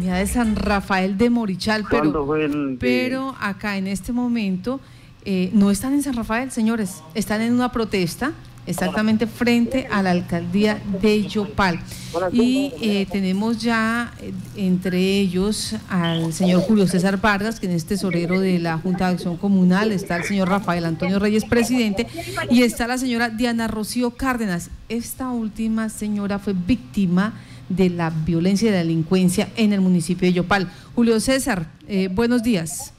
comunidad de San Rafael de Morichal, ¿Cuándo pero, fue el de- pero acá en este momento eh, no están en San Rafael, señores, están en una protesta exactamente frente a la alcaldía de Yopal. Y eh, tenemos ya eh, entre ellos al señor Julio César Vargas, que es tesorero de la Junta de Acción Comunal, está el señor Rafael Antonio Reyes, presidente, y está la señora Diana Rocío Cárdenas. Esta última señora fue víctima de la violencia y de la delincuencia en el municipio de Yopal. Julio César, eh, buenos días.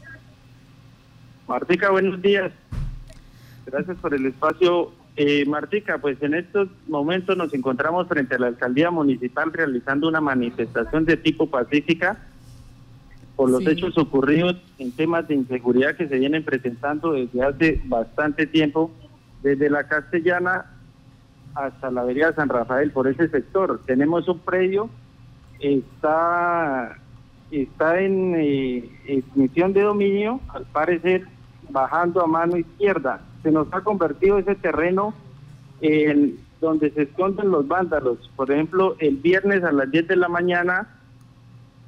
Martica, buenos días. Gracias por el espacio. Eh, Martica, pues en estos momentos nos encontramos frente a la alcaldía municipal realizando una manifestación de tipo pacífica por los Sí. hechos ocurridos en temas de inseguridad que se vienen presentando desde hace bastante tiempo, desde la Castellana hasta la avenida San Rafael, por ese sector. Tenemos un predio, está, está en eh, de dominio, al parecer bajando a mano izquierda. Se nos ha convertido ese terreno en donde se esconden los vándalos. Por ejemplo, el viernes a las 10 de la mañana,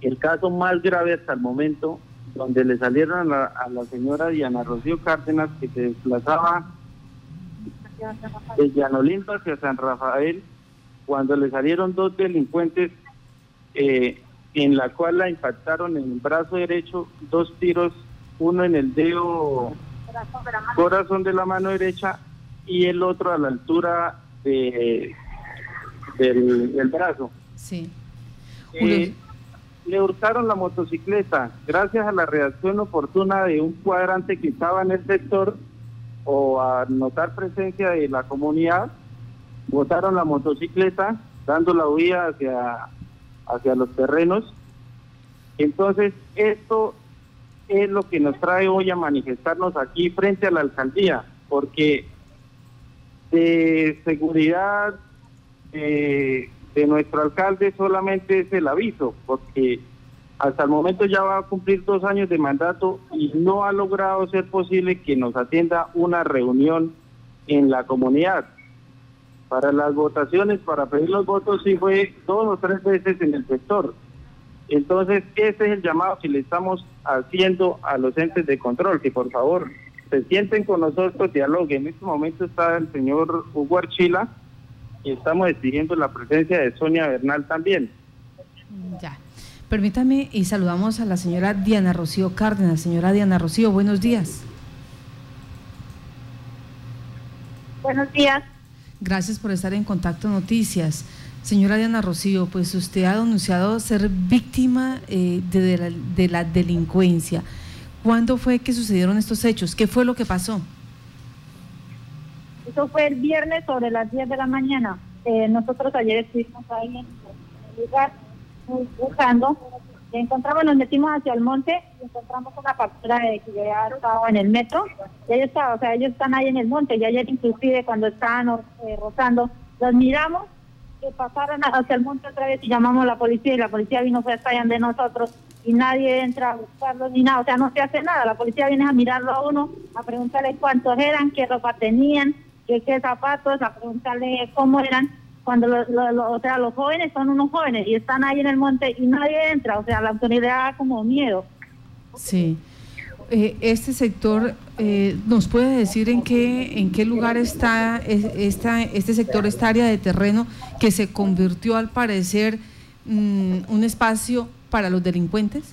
el caso más grave hasta el momento, donde le salieron a la, a la señora Diana Rocío Cárdenas, que se desplazaba de Llanolindo hacia San Rafael, cuando le salieron dos delincuentes eh, en la cual la impactaron en el brazo derecho, dos tiros, uno en el dedo corazón de la mano derecha y el otro a la altura de, del, del brazo. Sí. Eh, le hurtaron la motocicleta. Gracias a la reacción oportuna de un cuadrante que estaba en el sector o a notar presencia de la comunidad, botaron la motocicleta dando la huida hacia, hacia los terrenos. Entonces, esto es lo que nos trae hoy a manifestarnos aquí frente a la alcaldía, porque de seguridad eh, de nuestro alcalde solamente es el aviso, porque hasta el momento ya va a cumplir dos años de mandato y no ha logrado ser posible que nos atienda una reunión en la comunidad. Para las votaciones, para pedir los votos, sí fue dos o tres veces en el sector. Entonces, ese es el llamado que le estamos haciendo a los entes de control, que por favor se sienten con nosotros, dialoguen. En este momento está el señor Hugo Archila y estamos exigiendo la presencia de Sonia Bernal también. ya. Permítame y saludamos a la señora Diana Rocío Cárdenas. Señora Diana Rocío, buenos días. Buenos días. Gracias por estar en Contacto Noticias. Señora Diana Rocío, pues usted ha denunciado ser víctima eh, de, de la, de la delincuencia. ¿Cuándo fue que sucedieron estos hechos? ¿Qué fue lo que pasó? Eso fue el viernes sobre las 10 de la mañana. Eh, nosotros ayer estuvimos ahí en el lugar buscando. Encontramos, nos metimos hacia el monte y encontramos una captura de que ya estaba en el metro. Y ellos, estaban, o sea, ellos están ahí en el monte. Y ayer inclusive cuando estaban eh, rozando, los miramos que pasaron hacia el monte otra vez y llamamos a la policía y la policía vino fue hasta de nosotros y nadie entra a buscarlos ni nada, o sea, no se hace nada, la policía viene a mirarlo a uno, a preguntarle cuántos eran, qué ropa tenían, qué zapatos, a preguntarle cómo eran, cuando lo- lo- o sea, los jóvenes son unos jóvenes y están ahí en el monte y nadie entra, o sea, la autoridad da como miedo. Sí. Eh, este sector, eh, ¿nos puede decir en qué, en qué lugar está es- esta, este sector, esta área de terreno que se convirtió al parecer mm, un espacio para los delincuentes?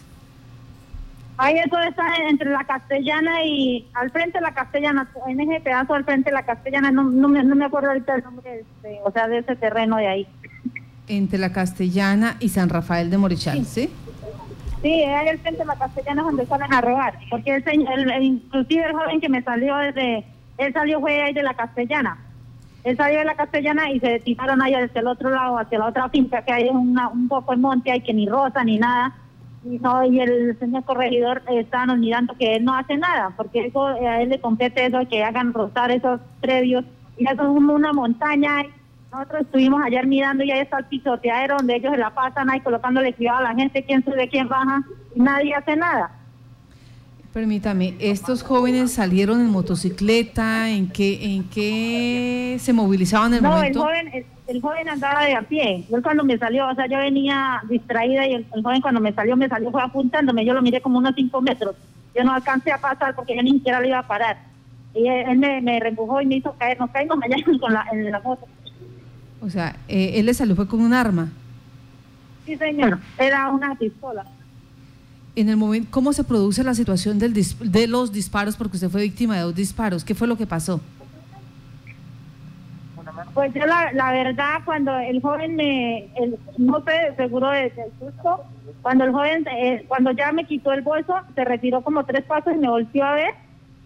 Ahí eso está entre la castellana y al frente de la castellana, en ese pedazo al frente de la castellana, no, no, me, no me acuerdo ahorita el nombre, este, o sea, de ese terreno de ahí. Entre la Castellana y San Rafael de Morichal, ¿sí? Sí, ahí al frente de la castellana es donde salen a robar, porque el, el- el- inclusive el joven que me salió desde, él salió fue ahí de la castellana. Él salió de la castellana y se tiraron ahí hacia el otro lado, hacia la otra finca que hay una, un poco de monte, hay que ni rosa ni nada. Y, no, y el señor corregidor eh, estábamos mirando que él no hace nada, porque eso, eh, a él le compete eso, que hagan rozar esos previos. Y eso es una montaña. Nosotros estuvimos ayer mirando y ahí está el pisoteadero donde ellos se la pasan ahí colocándole cuidado a la gente, quién sube, quién baja, y nadie hace nada. Permítame, ¿estos jóvenes salieron en motocicleta? ¿En qué, en qué se movilizaban en el No, el momento? joven, el, el joven andaba de a pie. Yo cuando me salió, o sea, yo venía distraída y el, joven cuando me salió, me salió fue apuntándome. Yo lo miré como unos cinco metros. Yo no alcancé a pasar porque yo ni siquiera le iba a parar. Y él, me, me y me hizo caer. Nos caímos allá con la, en la moto. O sea, eh, él le salió fue con un arma. Sí, señor. Era una pistola. En el momento, ¿cómo se produce la situación del de los disparos? Porque usted fue víctima de dos disparos. ¿Qué fue lo que pasó? Pues yo la, verdad, cuando el joven me, no sé, seguro del susto, cuando el joven, eh, cuando ya me quitó el bolso, se retiró como tres pasos y me volteó a ver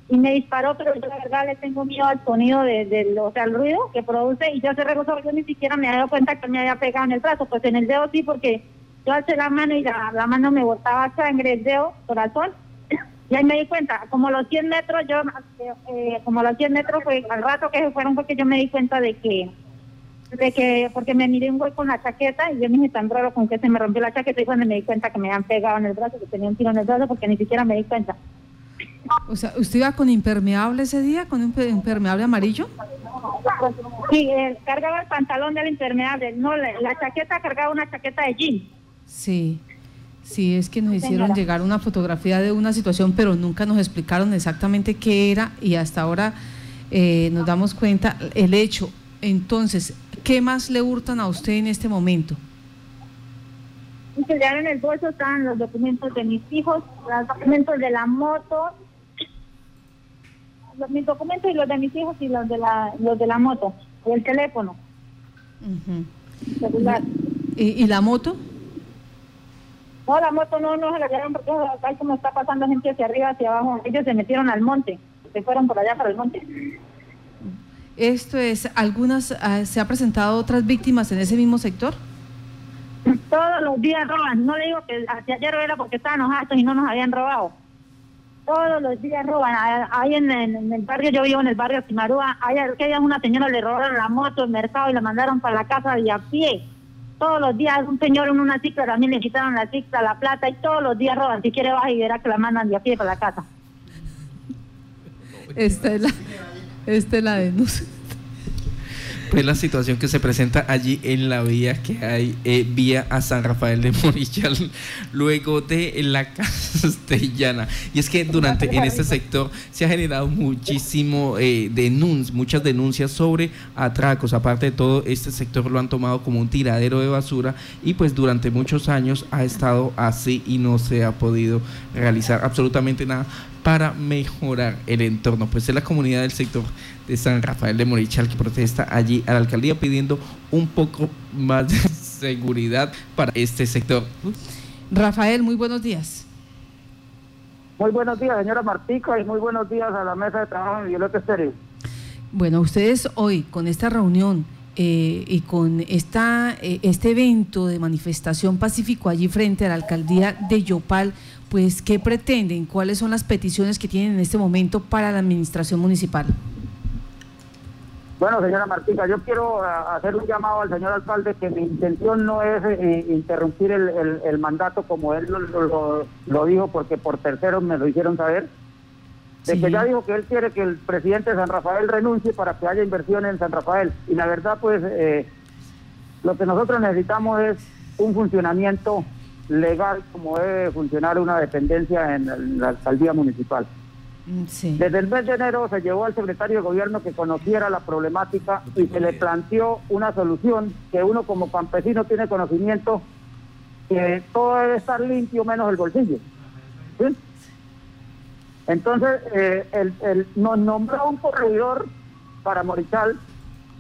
y me disparó, pero yo la verdad le tengo miedo al sonido de, o sea, al ruido que produce y ya se regresó, yo ni siquiera me había dado cuenta que me había pegado en el brazo, pues en el dedo sí, porque yo alcé la mano y la, la mano me botaba sangre, el dedo, corazón, y ahí me di cuenta, como los 100 metros, yo, eh, como los 100 metros, fue al rato que se fueron, porque yo me di cuenta de que, de que, porque me miré un güey con la chaqueta y yo me dije tan raro con que se me rompió la chaqueta y cuando me di cuenta que me habían pegado en el brazo, que tenía un tiro en el brazo, porque ni siquiera me di cuenta. O sea, ¿usted iba con impermeable ese día, con un impermeable amarillo? Sí, eh, cargaba el pantalón del impermeable, no, la, la chaqueta cargaba una chaqueta de jean. Sí. Sí, es que nos hicieron llegar una fotografía de una situación, pero nunca nos explicaron exactamente qué era y hasta ahora eh, nos damos cuenta el hecho. Entonces, ¿qué más le hurtan a usted en este momento? Ya en el bolso están los documentos de mis hijos, los documentos de la moto, los, mis documentos y los de mis hijos y los de la, los de la moto, y el teléfono. ¿Y, ¿Y la moto? No, la moto no, no se la llevaron porque ahí como está pasando gente hacia arriba, hacia abajo. Ellos se metieron al monte, se fueron por allá para el monte. Esto es, ¿algunas, ah, se ha presentado otras víctimas en ese mismo sector? Todos los días roban. No le digo que hacia ayer era porque estaban enojados y no nos habían robado. Todos los días roban. Ahí en, el barrio, yo vivo en el barrio Timarúa, ahí aquella una señora le robaron la moto, el mercado y la mandaron para la casa de a pie todos los días un señor en una cicla también le quitaron la cicla, la plata y todos los días roban. Si quiere baja y verá que la mandan de aquí para la casa. Esta es la, esta es la denuncia pues la situación que se presenta allí en la vía que hay eh, vía a San Rafael de Morichal, luego de la Castellana. Y es que durante en este sector se ha generado muchísimo eh, muchas denuncias sobre atracos. Aparte de todo, este sector lo han tomado como un tiradero de basura y pues durante muchos años ha estado así y no se ha podido realizar absolutamente nada para mejorar el entorno. Pues es la comunidad del sector de San Rafael de Morichal que protesta allí a la alcaldía pidiendo un poco más de seguridad para este sector. Rafael, muy buenos días. Muy buenos días, señora Martica, y muy buenos días a la mesa de trabajo de Violeta Estéreo. Bueno, ustedes hoy con esta reunión eh, y con esta, eh, este evento de manifestación pacífico allí frente a la alcaldía de Yopal, pues, ¿qué pretenden? ¿Cuáles son las peticiones que tienen en este momento para la administración municipal? Bueno, señora Martica, yo quiero ah, hacer un llamado al señor alcalde que mi intención no es eh, interrumpir el, mandato como él lo, dijo, porque por terceros me lo hicieron saber, de que ya dijo que él quiere que el presidente de San Rafael renuncie para que haya inversión en San Rafael. Y la verdad, pues, eh, lo que nosotros necesitamos es un funcionamiento legal como debe funcionar una dependencia en la alcaldía municipal. Mm, Desde el mes de enero se llevó al secretario de gobierno que conociera la problemática y se le planteó una solución que uno como campesino tiene conocimiento que todo debe estar limpio menos el bolsillo. Entonces, eh, nos nombró un corredor para Morichal,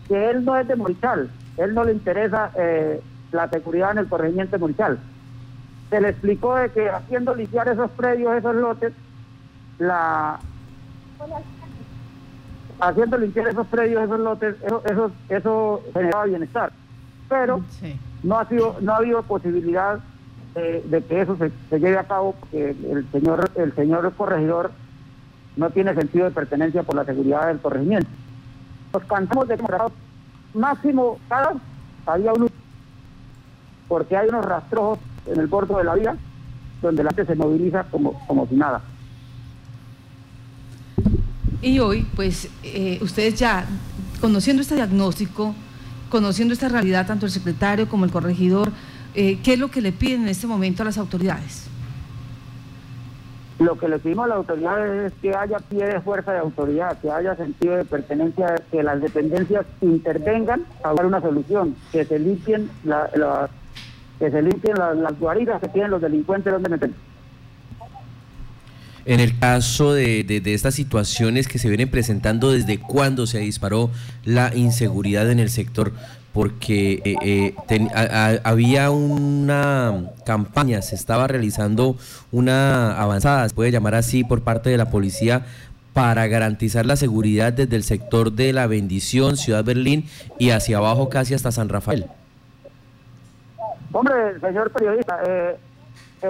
que él no es de Morichal, él no le interesa eh, la seguridad en el corregimiento de Morichal se le explicó de que haciendo limpiar esos predios, esos lotes, la haciendo limpiar esos predios, esos lotes, eso, eso, eso generaba bienestar. Pero no ha sido, no ha habido posibilidad de, que eso se, lleve a cabo porque el señor, el señor corregidor no tiene sentido de pertenencia por la seguridad del corregimiento. Nos cansamos de que máximo cada había un porque hay unos rastrojos en el puerto de la vía, donde la gente se moviliza como, como si nada. Y hoy, pues, eh, ustedes ya, conociendo este diagnóstico, conociendo esta realidad, tanto el secretario como el corregidor, eh, ¿qué es lo que le piden en este momento a las autoridades? Lo que le pedimos a las autoridades es que haya pie de fuerza de autoridad, que haya sentido de pertenencia, que las dependencias intervengan a dar una solución, que se limpien, la, que se limpien las guaridas que tienen los delincuentes donde meten. En el caso de, estas situaciones que se vienen presentando desde cuando se disparó la inseguridad en el sector, porque eh, eh, había una campaña, se estaba realizando una avanzada, se puede llamar así, por parte de la policía para garantizar la seguridad desde el sector de la bendición, Ciudad Berlín y hacia abajo casi hasta San Rafael. Hombre, señor periodista, eh,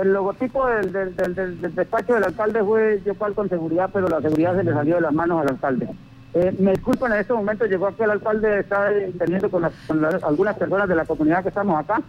el logotipo del, del, despacho del alcalde fue yo cual con seguridad, pero la seguridad se le salió de las manos al alcalde. Eh, me disculpan, en este momento llegó aquí el alcalde, está teniendo con, algunas personas de la comunidad que estamos acá.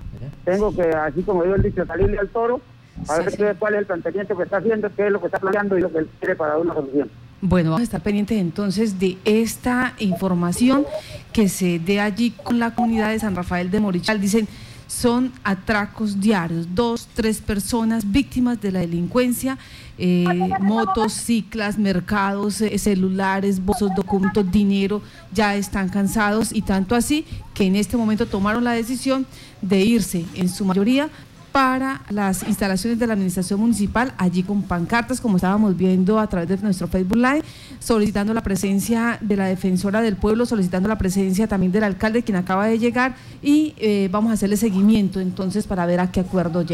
Tengo que, así como digo el dicho, salirle al toro, a ver cuál es el planteamiento que está haciendo, qué es lo que está planeando y lo que él quiere para una solución. Bueno, vamos a estar pendientes entonces de esta información que se dé allí con la comunidad de San Rafael de Morichal. Dicen, son atracos diarios, dos, tres personas víctimas de la delincuencia, eh, motos, ciclas, mercados, eh, celulares, bolsos, documentos, dinero, ya están cansados y tanto así que en este momento tomaron la decisión de irse en su mayoría para las instalaciones de la administración municipal, allí con pancartas, como estábamos viendo a través de nuestro Facebook Live, solicitando la presencia de la defensora del pueblo, solicitando la presencia también del alcalde, quien acaba de llegar, y eh, vamos a hacerle seguimiento entonces para ver a qué acuerdo llega.